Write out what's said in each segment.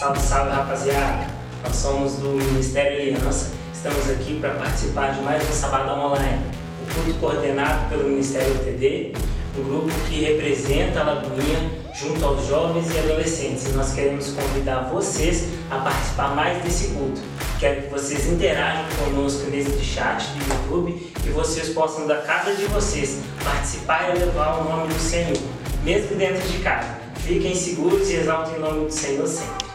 Salve, salve rapaziada! Nós somos do Ministério Aliança, estamos aqui para participar de mais um Sabadão Online, o culto coordenado pelo Ministério UTD, um grupo que representa a Lagoinha junto aos jovens e adolescentes. E nós queremos convidar vocês a participar mais desse culto. Quero que vocês interajam conosco nesse chat do YouTube, que vocês possam da casa de vocês participar e levar o nome do Senhor, mesmo dentro de casa. Fiquem seguros e exaltem o nome do Senhor sempre.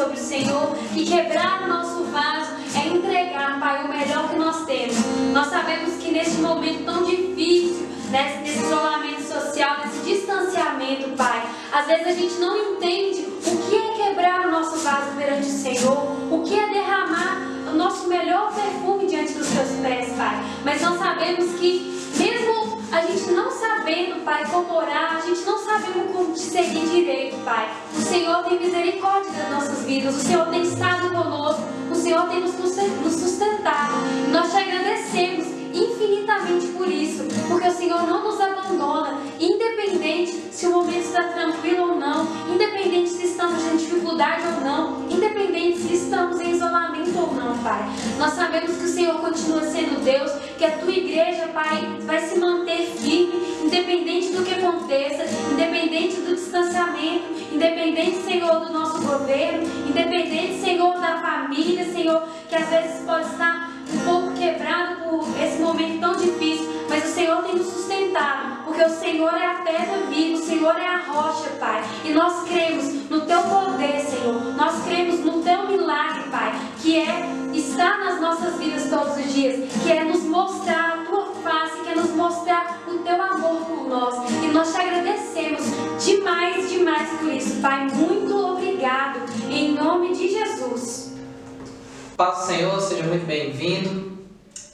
Sobre o Senhor, e quebrar o nosso vaso é entregar, Pai, o melhor que nós temos. Nós sabemos que neste momento tão difícil, nesse isolamento social, nesse distanciamento, Pai, às vezes a gente não entende o que é quebrar o nosso vaso perante o Senhor, o que é derramar o nosso melhor perfume diante dos teus pés, Pai. Mas nós sabemos que, mesmo a gente não sabendo, Pai, como orar, a gente não sabendo como te seguir direito, Pai. O Senhor tem misericórdia das nossas vidas, o Senhor tem estado conosco, o Senhor tem nos sustentado. Nós te agradecemos infinitamente por isso, porque o Senhor não nos abandona, independente se o momento está tranquilo ou não, independente se estamos em dificuldade ou não, independente se estamos em isolamento ou não, Pai. Nós sabemos que o Senhor continua sendo Deus, que a tua igreja, Pai, vai se manter firme, independente do que aconteça, independente do distanciamento, independente, Senhor, do nosso governo, independente, Senhor, da família, Senhor, que às vezes pode estar um pouco quebrado por esse momento tão difícil, mas o Senhor tem nos sustentado, porque o Senhor é a pedra viva, o Senhor é a rocha, Pai. E nós cremos no Teu poder, Senhor. Nós cremos no Teu milagre, Pai, que é estar nas nossas vidas todos os dias, que é nos mostrar a Tua face, que é nos mostrar o Teu amor por nós. E nós te agradecemos demais, demais por isso, Pai. Muito obrigado. Em nome de Jesus. Paz Senhor, seja muito bem-vindo.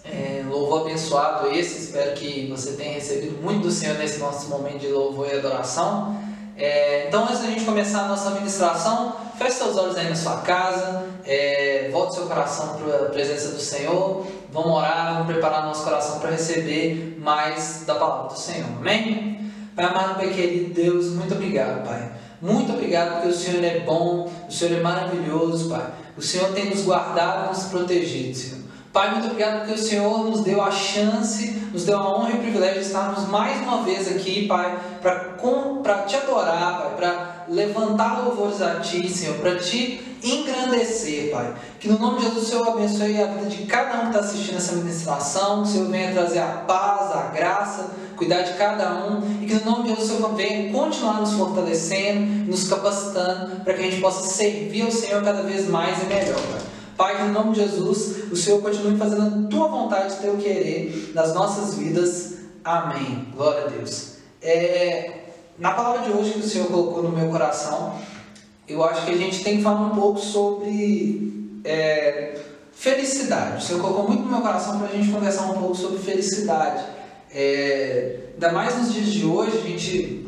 É, louvor abençoado esse, espero que você tenha recebido muito do Senhor nesse nosso momento de louvor e adoração. É, então, antes da gente começar a nossa ministração, feche seus olhos aí na sua casa, é, volte seu coração para a presença do Senhor, vamos orar, vamos preparar nosso coração para receber mais da palavra do Senhor, amém? Pai amado, Pai querido Deus, muito obrigado, Pai. Muito obrigado porque o Senhor é bom, o Senhor é maravilhoso, Pai. O Senhor tem nos guardado, nos protegido, Senhor. Pai, muito obrigado porque o Senhor nos deu a chance, nos deu a honra e o privilégio de estarmos mais uma vez aqui, Pai, para te adorar, Pai, para levantar louvores a Ti, Senhor, para Te engrandecer, Pai. Que no nome de Jesus o Senhor abençoe a vida de cada um que está assistindo essa ministração, que o Senhor venha trazer a paz, a graça, cuidar de cada um, e que no nome de Jesus o Senhor venha continuar nos fortalecendo, nos capacitando, para que a gente possa servir ao Senhor cada vez mais e melhor, Pai. Pai, no nome de Jesus, o Senhor continue fazendo a tua vontade, teu querer nas nossas vidas. Amém. Glória a Deus. É, na palavra de hoje que o Senhor colocou no meu coração, eu acho que a gente tem que falar um pouco sobre é, felicidade. O Senhor colocou muito no meu coração para a gente conversar um pouco sobre felicidade. É, ainda mais nos dias de hoje, a gente,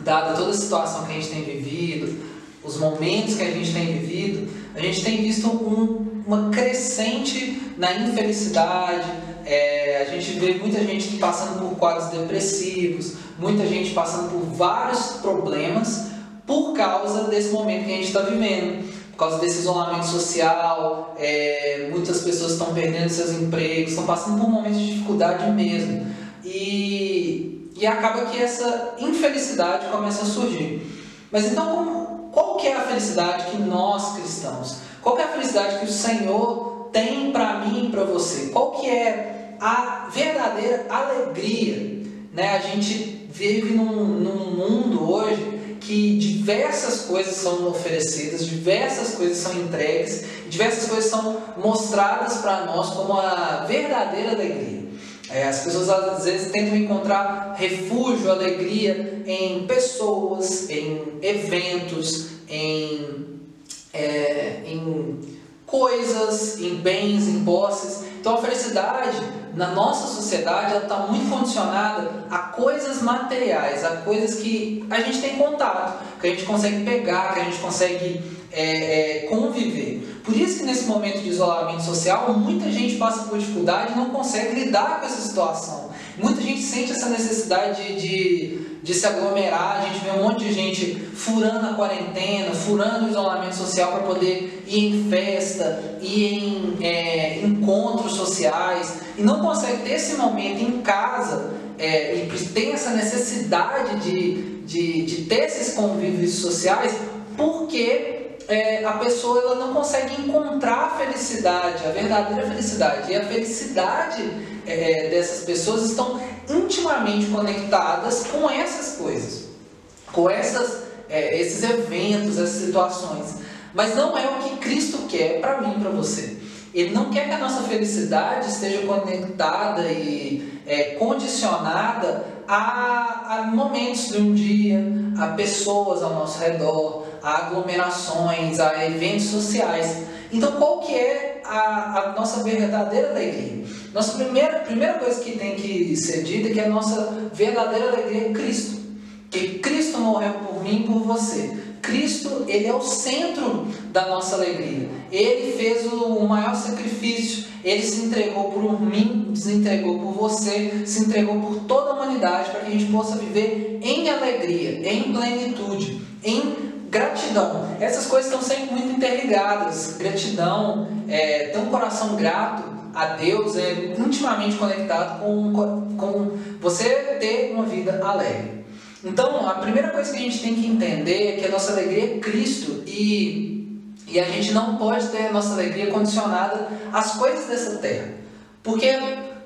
dada toda a situação que a gente tem vivido, os momentos que a gente tem vivido, a gente tem visto um, uma crescente na infelicidade. É, a gente vê muita gente passando por quadros depressivos, muita gente passando por vários problemas por causa desse momento que a gente está vivendo. Por causa desse isolamento social, é, muitas pessoas estão perdendo seus empregos, estão passando por momentos de dificuldade mesmo. E, e acaba que essa infelicidade começa a surgir. Mas então, qual que é a felicidade que nós cristãos, qual é a felicidade que o Senhor tem para mim e para você? Qual que é a verdadeira alegria? Né? A gente vive num, num mundo hoje que diversas coisas são oferecidas, diversas coisas são entregues, diversas coisas são mostradas para nós como a verdadeira alegria. É, as pessoas às vezes tentam encontrar refúgio, alegria em pessoas, em eventos, em, é, em coisas, em bens, em posses. Então a felicidade na nossa sociedade está muito condicionada a coisas materiais, a coisas que a gente tem contato, que a gente consegue pegar, que a gente consegue é, é, conviver. Por isso que nesse momento de isolamento social, muita gente passa por dificuldade e não consegue lidar com essa situação. Muita gente sente essa necessidade de, de se aglomerar, a gente vê um monte de gente furando a quarentena, furando o isolamento social para poder ir em festa, ir em é, encontros sociais, e não consegue ter esse momento em casa, é, e tem essa necessidade de, de, de ter esses convívios sociais, porque é, a pessoa ela não consegue encontrar a felicidade, a verdadeira felicidade. E a felicidade é, dessas pessoas estão intimamente conectadas com essas coisas, com essas, é, esses eventos, essas situações. Mas não é o que Cristo quer para mim para você. Ele não quer que a nossa felicidade esteja conectada e é, condicionada a, a, momentos de um dia, a pessoas ao nosso redor, a aglomerações, a eventos sociais. Então, qual que é a, a nossa verdadeira alegria? Nossa primeira, primeira coisa que tem que ser dita é que a nossa verdadeira alegria é Cristo. Que Cristo morreu por mim e por você. Cristo, ele é o centro da nossa alegria. Ele fez o maior sacrifício. Ele se entregou por mim, se entregou por você, se entregou por toda a humanidade para que a gente possa viver em alegria, em plenitude, em gratidão. Essas coisas estão sempre muito interligadas. Gratidão, é, ter um coração grato a Deus é intimamente conectado com, com você ter uma vida alegre. Então, a primeira coisa que a gente tem que entender é que a nossa alegria é Cristo e, e a gente não pode ter a nossa alegria condicionada às coisas dessa terra. Porque,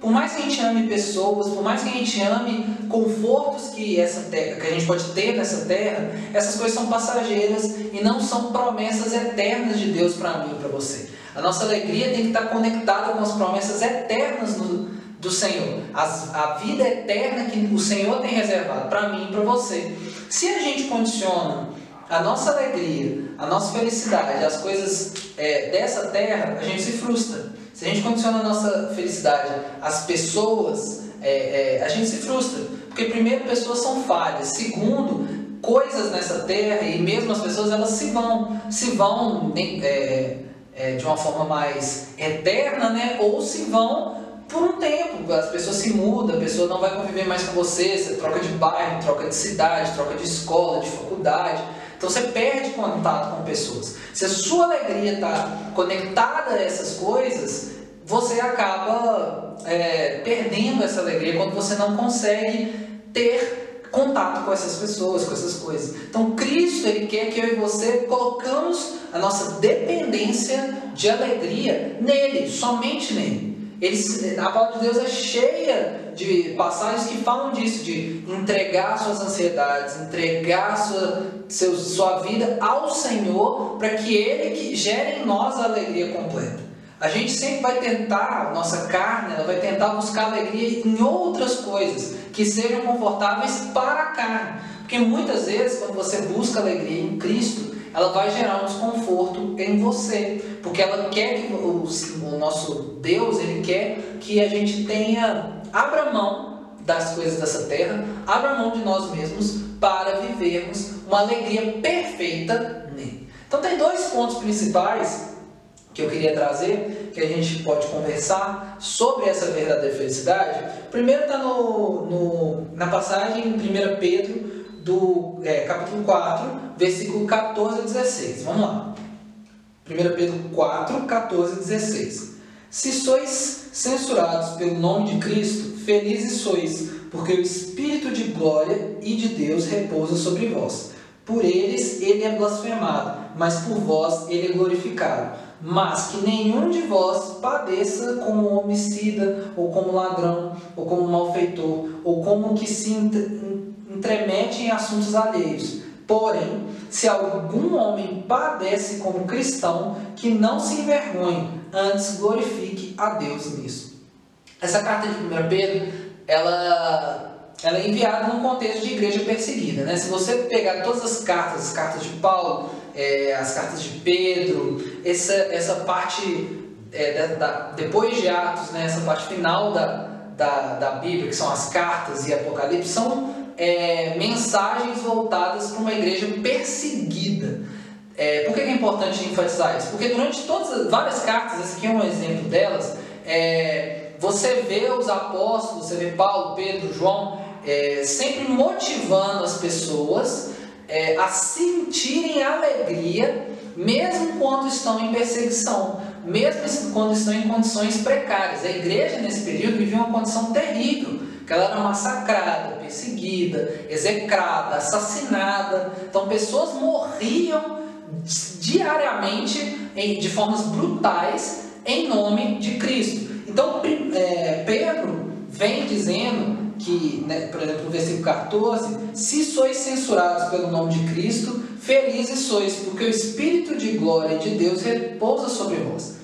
por mais que a gente ame pessoas, por mais que a gente ame confortos que, essa terra, que a gente pode ter nessa terra, essas coisas são passageiras e não são promessas eternas de Deus para mim e para você. A nossa alegria tem que estar conectada com as promessas eternas no, do Senhor, as, a vida eterna que o Senhor tem reservado para mim e para você. Se a gente condiciona a nossa alegria, a nossa felicidade, as coisas é, dessa terra, a gente se frustra. Se a gente condiciona a nossa felicidade às pessoas, é, é, a gente se frustra. Porque, primeiro, pessoas são falhas. Segundo, coisas nessa terra e mesmo as pessoas elas se vão. Se vão é, é, de uma forma mais eterna, né? ou se vão por um tempo. As pessoas se mudam, a pessoa não vai conviver mais com você, você troca de bairro, troca de cidade, troca de escola, de faculdade. Então você perde contato com pessoas. Se a sua alegria está conectada a essas coisas, você acaba é, perdendo essa alegria quando você não consegue ter contato com essas pessoas, com essas coisas. Então Cristo ele quer que eu e você colocamos a nossa dependência de alegria nele, somente nele. Eles, a palavra de Deus é cheia de passagens que falam disso, de entregar suas ansiedades, entregar sua, seu, sua vida ao Senhor, para que Ele que gere em nós a alegria completa. A gente sempre vai tentar, nossa carne, ela vai tentar buscar alegria em outras coisas que sejam confortáveis para a carne. Porque muitas vezes, quando você busca alegria em Cristo, ela vai gerar um desconforto em você, porque ela quer que o, o nosso Deus, ele quer que a gente tenha abra mão das coisas dessa terra, abra mão de nós mesmos para vivermos uma alegria perfeita nele. Então tem dois pontos principais que eu queria trazer, que a gente pode conversar sobre essa verdadeira felicidade. Primeiro está no, no, na passagem em 1 Pedro do é, capítulo 4, versículo 14 a 16. Vamos lá. 1 Pedro 4, 14 a 16. Se sois censurados pelo nome de Cristo, felizes sois, porque o Espírito de glória e de Deus repousa sobre vós. Por eles ele é blasfemado, mas por vós ele é glorificado. Mas que nenhum de vós padeça como homicida, ou como ladrão, ou como malfeitor, ou como que se entremete em assuntos alheios. Porém, se algum homem padece como cristão, que não se envergonhe, antes glorifique a Deus nisso. Essa carta de 1 Pedro, ela, ela é enviada num contexto de igreja perseguida. Né? Se você pegar todas as cartas, as cartas de Paulo, é, as cartas de Pedro, essa, essa parte é, da, da, depois de Atos, né, essa parte final da, da, da Bíblia, que são as cartas e Apocalipse, são é, mensagens voltadas para uma igreja perseguida. É, por que é importante enfatizar isso? Porque durante todas várias cartas, esse aqui é um exemplo delas, é, você vê os apóstolos, você vê Paulo, Pedro, João, é, sempre motivando as pessoas é, a sentirem alegria, mesmo quando estão em perseguição, mesmo quando estão em condições precárias. A igreja, nesse período, vivia uma condição terrível que ela era massacrada, perseguida, execrada, assassinada. Então pessoas morriam diariamente de formas brutais em nome de Cristo. Então é, Pedro vem dizendo que, né, por exemplo, no versículo 14, se sois censurados pelo nome de Cristo, felizes sois, porque o Espírito de glória de Deus repousa sobre vós.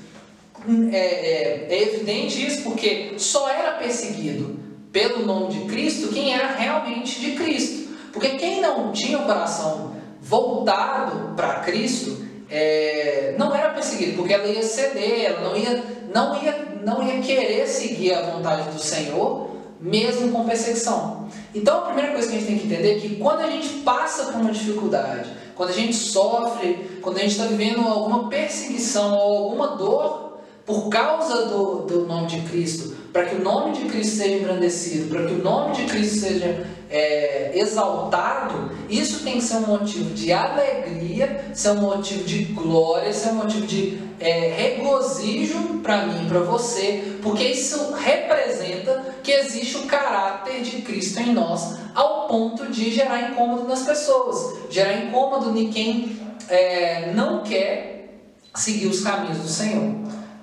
É, é, é evidente isso porque só era perseguido pelo nome de Cristo quem era realmente de Cristo. Porque quem não tinha o coração voltado para Cristo é, não era perseguido, porque ela ia ceder, ela não ia, não, ia, não ia querer seguir a vontade do Senhor, mesmo com perseguição. Então a primeira coisa que a gente tem que entender é que quando a gente passa por uma dificuldade, quando a gente sofre, quando a gente está vivendo alguma perseguição ou alguma dor por causa do, do nome de Cristo, para que o nome de Cristo seja engrandecido, para que o nome de Cristo seja é, exaltado, isso tem que ser um motivo de alegria, ser um motivo de glória, ser um motivo de é, regozijo para mim, para você, porque isso representa que existe o caráter de Cristo em nós, ao ponto de gerar incômodo nas pessoas, gerar incômodo em quem é, não quer seguir os caminhos do Senhor.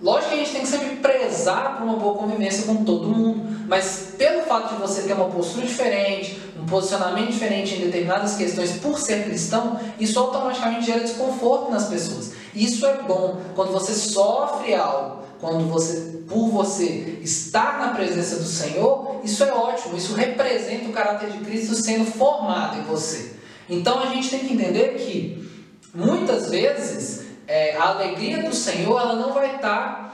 Lógico que a gente tem que sempre prezar por uma boa convivência com todo mundo, mas pelo fato de você ter uma postura diferente, um posicionamento diferente em determinadas questões por ser cristão, isso automaticamente gera desconforto nas pessoas. Isso é bom quando você sofre algo, quando você, por você estar na presença do Senhor, isso é ótimo, isso representa o caráter de Cristo sendo formado em você. Então a gente tem que entender que muitas vezes é, a alegria do Senhor ela não vai estar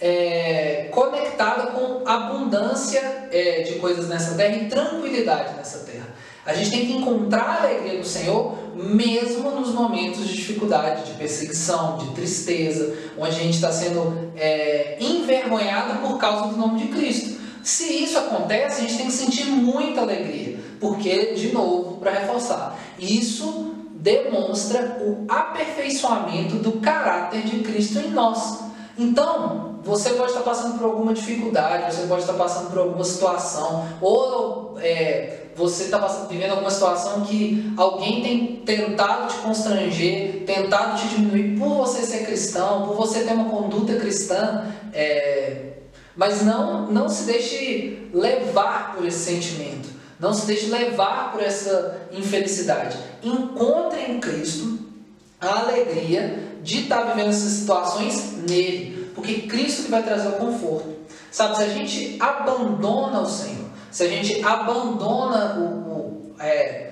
é, conectada com abundância é, de coisas nessa terra e tranquilidade nessa terra. A gente tem que encontrar a alegria do Senhor mesmo nos momentos de dificuldade, de perseguição, de tristeza, onde a gente está sendo é, envergonhado por causa do nome de Cristo. Se isso acontece, a gente tem que sentir muita alegria, porque, de novo, para reforçar, isso demonstra o aperfeiçoamento do caráter de Cristo em nós. Então, você pode estar passando por alguma dificuldade, você pode estar passando por alguma situação, ou é, você está vivendo alguma situação que alguém tem tentado te constranger, tentado te diminuir por você ser cristão, por você ter uma conduta cristã, é, mas não, não se deixe levar por esse sentimento. Não se deixe levar por essa infelicidade. Encontre em Cristo a alegria de estar vivendo essas situações nele, porque Cristo que vai trazer o conforto. Sabe, se a gente abandona o Senhor, se a gente abandona o, o é,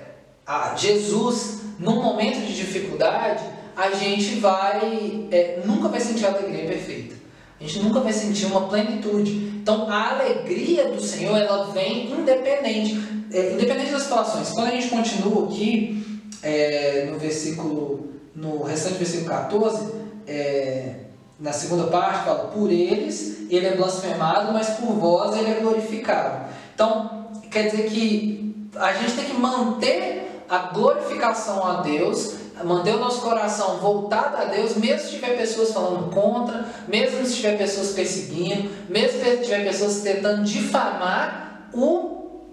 Jesus num momento de dificuldade, a gente vai é, nunca vai sentir a alegria perfeita. A gente nunca vai sentir uma plenitude. Então, a alegria do Senhor ela vem independente é, independente das situações, quando a gente continua aqui, é, no versículo, no restante versículo 14, é, na segunda parte fala, por eles ele é blasfemado, mas por vós ele é glorificado. Então, quer dizer que a gente tem que manter a glorificação a Deus, manter o nosso coração voltado a Deus, mesmo se tiver pessoas falando contra, mesmo se tiver pessoas perseguindo, mesmo se tiver pessoas tentando difamar o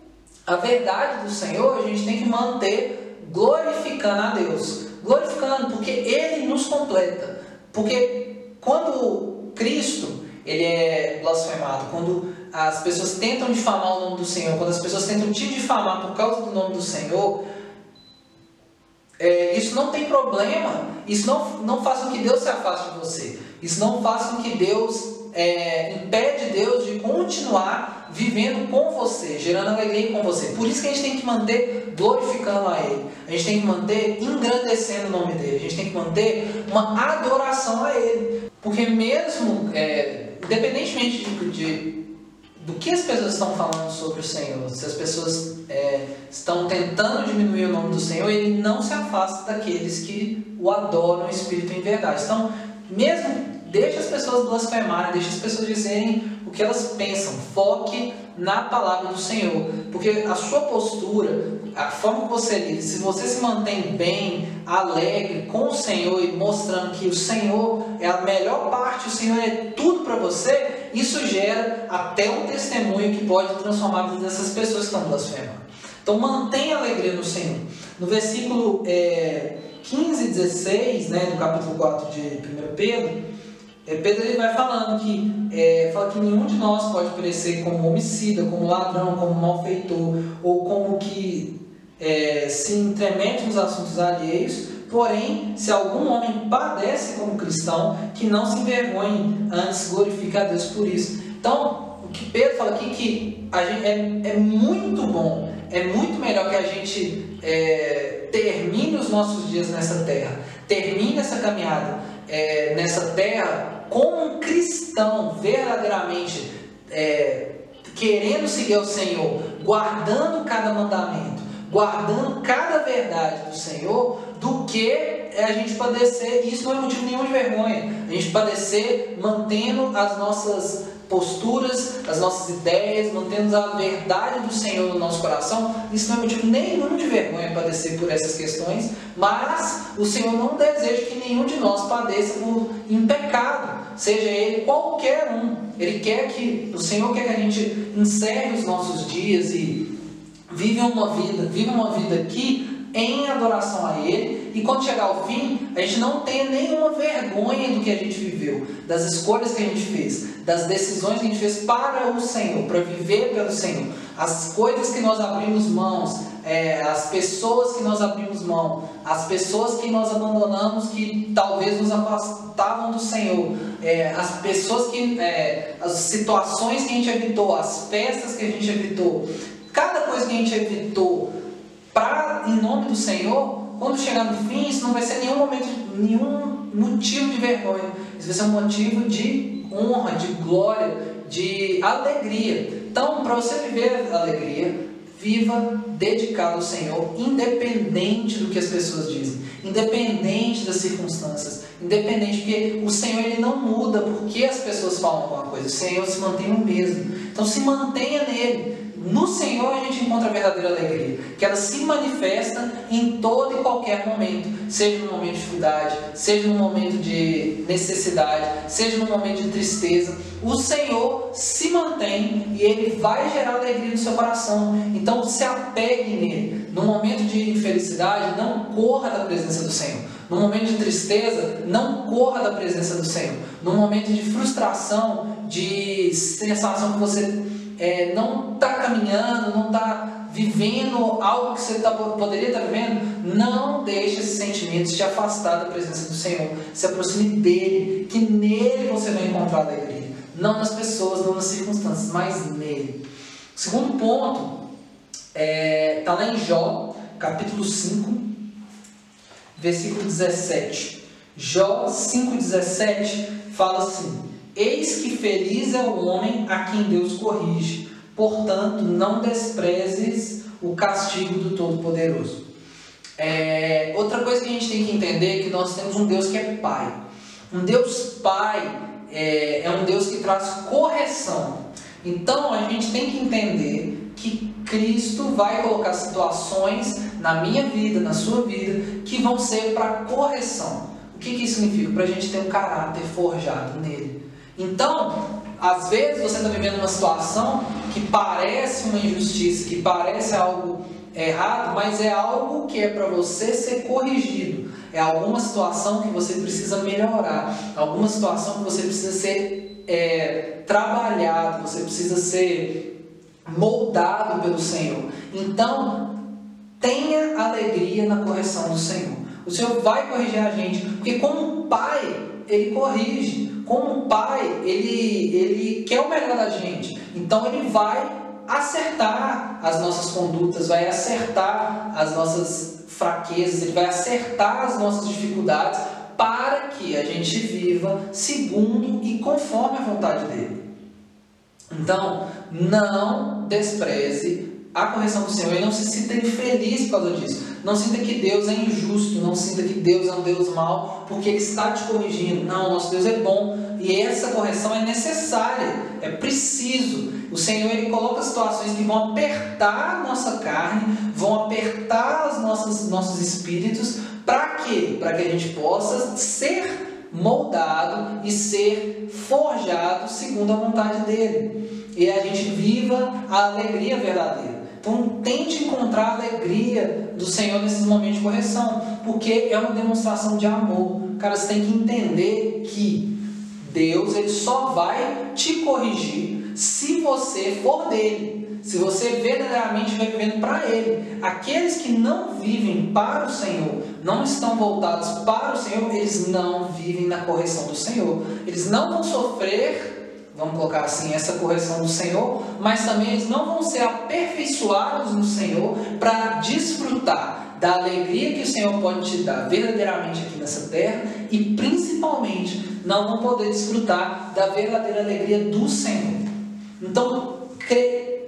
a verdade do Senhor, a gente tem que manter glorificando a Deus. Glorificando, porque Ele nos completa. Porque quando Cristo ele é blasfemado, quando as pessoas tentam difamar o nome do Senhor, quando as pessoas tentam te difamar por causa do nome do Senhor, é, isso não tem problema. Isso não, não faz com que Deus se afaste de você. Isso não faz com que Deus é, impede Deus de continuar vivendo com você, gerando alegria com você. Por isso que a gente tem que manter glorificando a Ele. A gente tem que manter engrandecendo o nome dele. A gente tem que manter uma adoração a Ele. Porque mesmo, é, independentemente de, de do que as pessoas estão falando sobre o Senhor, se as pessoas é, estão tentando diminuir o nome do Senhor, ele não se afasta daqueles que o adoram, o Espírito em verdade. Então, mesmo Deixe as pessoas blasfemarem, deixe as pessoas dizerem o que elas pensam. Foque na palavra do Senhor. Porque a sua postura, a forma que você lida, se você se mantém bem, alegre com o Senhor e mostrando que o Senhor é a melhor parte, o Senhor é tudo para você, isso gera até um testemunho que pode transformar a vida dessas pessoas que estão blasfemando. Então mantenha a alegria no Senhor. No versículo é, 15 e 16 né, do capítulo 4 de 1 Pedro, é, Pedro ele vai falando que, é, fala que nenhum de nós pode parecer como homicida, como ladrão, como malfeitor, ou como que é, se entremete nos assuntos alheios, porém, se algum homem padece como cristão, que não se envergonhe, antes glorifique a Deus por isso. Então, o que Pedro fala aqui que a gente, é, é muito bom, é muito melhor que a gente é, termine os nossos dias nessa terra, termine essa caminhada é, nessa terra como um cristão verdadeiramente é, querendo seguir o Senhor, guardando cada mandamento, guardando cada verdade do Senhor, do que a gente padecer, e isso não é motivo nenhum de vergonha, a gente padecer mantendo as nossas posturas, as nossas ideias, mantendo a verdade do Senhor no nosso coração, isso não é motivo nenhum de vergonha padecer por essas questões, mas o Senhor não deseja que nenhum de nós padeça por, em pecado, seja ele qualquer um. Ele quer que, o Senhor quer que a gente encerre os nossos dias e vive uma vida, viva uma vida aqui em adoração a Ele, e quando chegar ao fim, a gente não tenha nenhuma vergonha do que a gente viveu, das escolhas que a gente fez, das decisões que a gente fez para o Senhor, para viver pelo Senhor, as coisas que nós abrimos mãos, é, as pessoas que nós abrimos mão, as pessoas que nós abandonamos que talvez nos afastavam do Senhor, é, as pessoas que, é, as situações que a gente evitou, as festas que a gente evitou, cada coisa que a gente evitou do Senhor, quando chegar no fim, isso não vai ser nenhum momento, nenhum motivo de vergonha. Isso vai ser um motivo de honra, de glória, de alegria. Então, para você viver alegria, viva dedicado ao Senhor, independente do que as pessoas dizem, independente das circunstâncias, independente porque o Senhor ele não muda porque as pessoas falam alguma coisa. O Senhor se mantém o mesmo. Então, se mantenha nele. No Senhor a gente encontra a verdadeira alegria, que ela se manifesta em todo e qualquer momento, seja no momento de dificuldade, seja no momento de necessidade, seja no momento de tristeza. O Senhor se mantém e ele vai gerar alegria no seu coração. Então se apegue nele. No momento de infelicidade, não corra da presença do Senhor. No momento de tristeza, não corra da presença do Senhor. No momento de frustração, de sensação que você é, não está caminhando, não está vivendo algo que você tá, poderia estar tá vivendo, não deixe esses sentimentos te afastar da presença do Senhor. Se aproxime dele, que nele você vai encontrar alegria. Não nas pessoas, não nas circunstâncias, mas nele. O segundo ponto está é, tá lá em Jó, capítulo 5, versículo 17. Jó 5,17 fala assim: Eis que feliz é o homem a quem Deus corrige, portanto, não desprezes o castigo do Todo-Poderoso. É, outra coisa que a gente tem que entender é que nós temos um Deus que é Pai. Um Deus Pai é, é um Deus que traz correção. Então a gente tem que entender que Cristo vai colocar situações na minha vida, na sua vida, que vão ser para correção. O que, que isso significa? Para a gente ter um caráter forjado nele. Então, às vezes você está vivendo uma situação que parece uma injustiça, que parece algo errado, mas é algo que é para você ser corrigido. É alguma situação que você precisa melhorar, alguma situação que você precisa ser é, trabalhado, você precisa ser moldado pelo Senhor. Então, tenha alegria na correção do Senhor. O Senhor vai corrigir a gente, porque como pai, ele corrige como pai, ele, ele quer o melhor da gente. Então ele vai acertar as nossas condutas, vai acertar as nossas fraquezas, ele vai acertar as nossas dificuldades para que a gente viva segundo e conforme a vontade dele. Então, não despreze a correção do Senhor e não se sinta infeliz por causa disso. Não sinta que Deus é injusto, não sinta que Deus é um Deus mau, porque Ele está te corrigindo. Não, nosso Deus é bom e essa correção é necessária, é preciso. O Senhor Ele coloca situações que vão apertar a nossa carne, vão apertar os nossos, nossos espíritos, para quê? Para que a gente possa ser moldado e ser forjado segundo a vontade dele. E a gente viva a alegria verdadeira. Então tente encontrar a alegria do Senhor nesses momentos de correção, porque é uma demonstração de amor. Cara, você tem que entender que Deus ele só vai te corrigir se você for dele. Se você verdadeiramente vai vivendo para Ele. Aqueles que não vivem para o Senhor, não estão voltados para o Senhor, eles não vivem na correção do Senhor. Eles não vão sofrer, vamos colocar assim, essa correção do Senhor, mas também eles não vão ser aperfeiçoados no Senhor para desfrutar da alegria que o Senhor pode te dar verdadeiramente aqui nessa terra e principalmente não vão poder desfrutar da verdadeira alegria do Senhor. Então,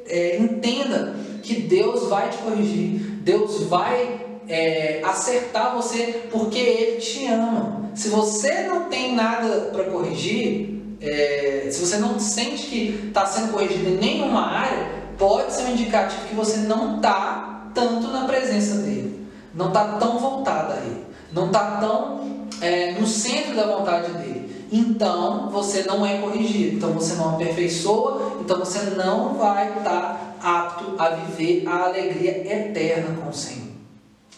é, entenda que Deus vai te corrigir, Deus vai é, acertar você porque Ele te ama. Se você não tem nada para corrigir, é, se você não sente que está sendo corrigido em nenhuma área, pode ser um indicativo que você não está tanto na presença dele, não está tão voltado a ele, não está tão é, no centro da vontade dele. Então você não é corrigido, então você não aperfeiçoa, então você não vai estar apto a viver a alegria eterna com o Senhor.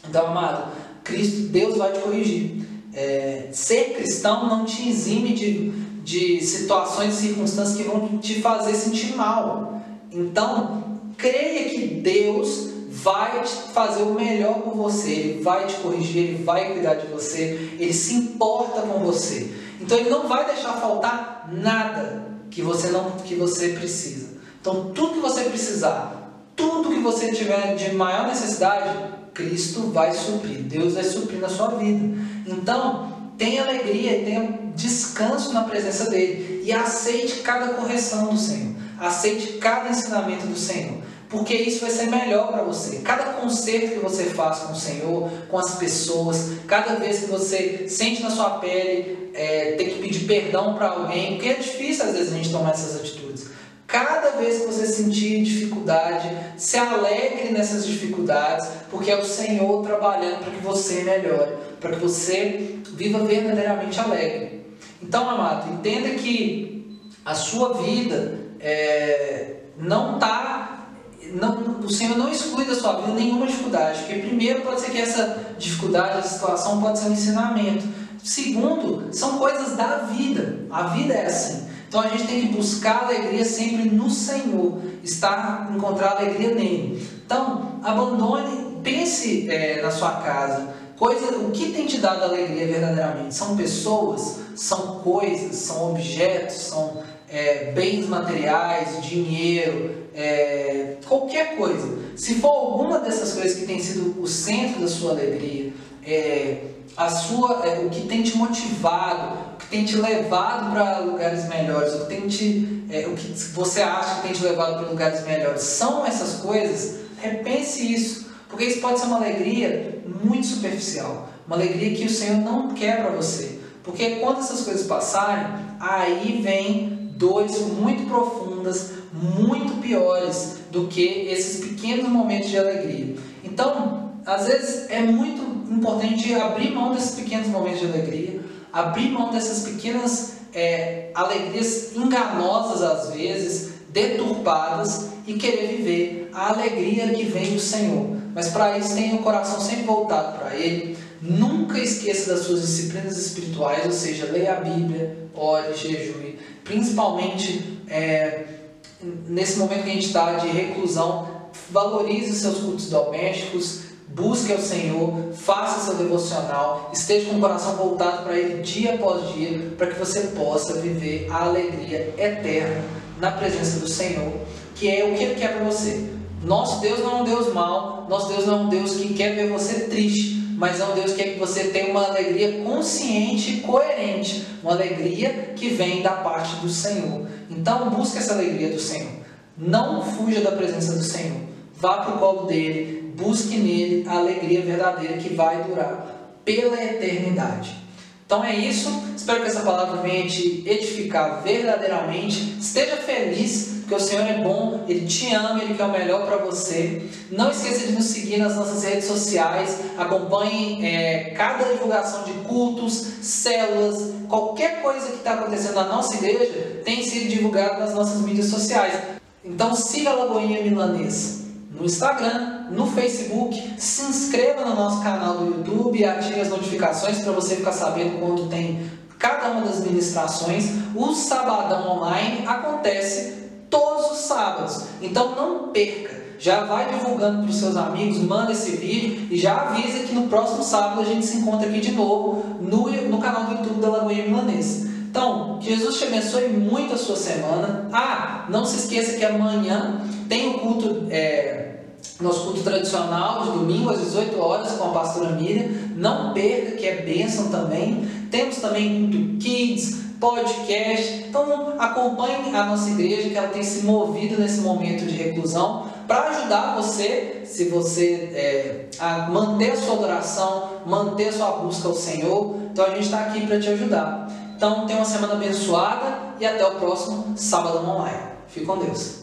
Então, amado, Cristo, Deus vai te corrigir. É, ser cristão não te exime de, de situações e circunstâncias que vão te fazer sentir mal. Então, creia que Deus vai fazer o melhor por você, Ele vai te corrigir, Ele vai cuidar de você, Ele se importa com você. Então Ele não vai deixar faltar nada que você não que você precisa. Então tudo que você precisar, tudo que você tiver de maior necessidade, Cristo vai suprir, Deus vai suprir na sua vida. Então tenha alegria tenha descanso na presença dele e aceite cada correção do Senhor, aceite cada ensinamento do Senhor porque isso vai ser melhor para você. Cada conserto que você faz com o Senhor, com as pessoas, cada vez que você sente na sua pele é, ter que pedir perdão para alguém, porque é difícil às vezes a gente tomar essas atitudes. Cada vez que você sentir dificuldade, se alegre nessas dificuldades, porque é o Senhor trabalhando para que você melhore, para que você viva verdadeiramente alegre. Então, amado, entenda que a sua vida é, não está não, o Senhor não exclui da sua vida nenhuma dificuldade, porque primeiro pode ser que essa dificuldade, essa situação pode ser um ensinamento. Segundo, são coisas da vida. A vida é assim. Então a gente tem que buscar alegria sempre no Senhor, estar encontrar alegria nele. Então abandone, pense é, na sua casa. Coisa, o que tem te dado alegria verdadeiramente? São pessoas, são coisas, são objetos, são é, bens materiais, dinheiro, é, qualquer coisa. Se for alguma dessas coisas que tem sido o centro da sua alegria, é, a sua, é, o que tem te motivado, o que tem te levado para lugares melhores, o que, tem te, é, o que você acha que tem te levado para lugares melhores, são essas coisas, repense isso. Porque isso pode ser uma alegria muito superficial, uma alegria que o Senhor não quer para você. Porque quando essas coisas passarem, aí vem dores muito profundas, muito piores do que esses pequenos momentos de alegria. Então, às vezes é muito importante abrir mão desses pequenos momentos de alegria, abrir mão dessas pequenas é, alegrias enganosas às vezes, deturpadas e querer viver a alegria que vem do Senhor. Mas para isso tenha o coração sempre voltado para Ele. Nunca esqueça das suas disciplinas espirituais, ou seja, leia a Bíblia, ore, jejue, principalmente é, nesse momento que a gente está de reclusão, valorize os seus cultos domésticos, busque ao Senhor, faça seu devocional, esteja com o coração voltado para Ele dia após dia, para que você possa viver a alegria eterna na presença do Senhor, que é o que Ele quer para você. Nosso Deus não é um Deus mau, nosso Deus não é um Deus que quer ver você triste mas é um Deus que quer que você tenha uma alegria consciente e coerente, uma alegria que vem da parte do Senhor. Então busque essa alegria do Senhor. Não fuja da presença do Senhor. Vá para o colo dele, busque nele a alegria verdadeira que vai durar pela eternidade. Então é isso. Espero que essa palavra venha te edificar verdadeiramente. Esteja feliz porque o Senhor é bom, Ele te ama, Ele quer o melhor para você. Não esqueça de nos seguir nas nossas redes sociais, acompanhe é, cada divulgação de cultos, células, qualquer coisa que está acontecendo na nossa igreja tem sido divulgado nas nossas mídias sociais. Então siga a Lagoinha Milanesa no Instagram, no Facebook, se inscreva no nosso canal do YouTube, ative as notificações para você ficar sabendo quando tem cada uma das ministrações. O Sabadão Online acontece todos os sábados, então não perca. Já vai divulgando para os seus amigos, manda esse vídeo e já avisa que no próximo sábado a gente se encontra aqui de novo no, no canal do YouTube da Lagoinha Milanesa. Então, que Jesus te abençoe muito a sua semana. Ah, não se esqueça que amanhã tem o culto, é, nosso culto tradicional de domingo às 18 horas com a pastora Miriam. Não perca, que é bênção também. Temos também culto Kids, podcast. Então, acompanhe a nossa igreja, que ela tem se movido nesse momento de reclusão para ajudar você, se você é, a manter a sua adoração, manter a sua busca ao Senhor. Então, a gente está aqui para te ajudar. Então, tenha uma semana abençoada e até o próximo sábado online. Fique com Deus.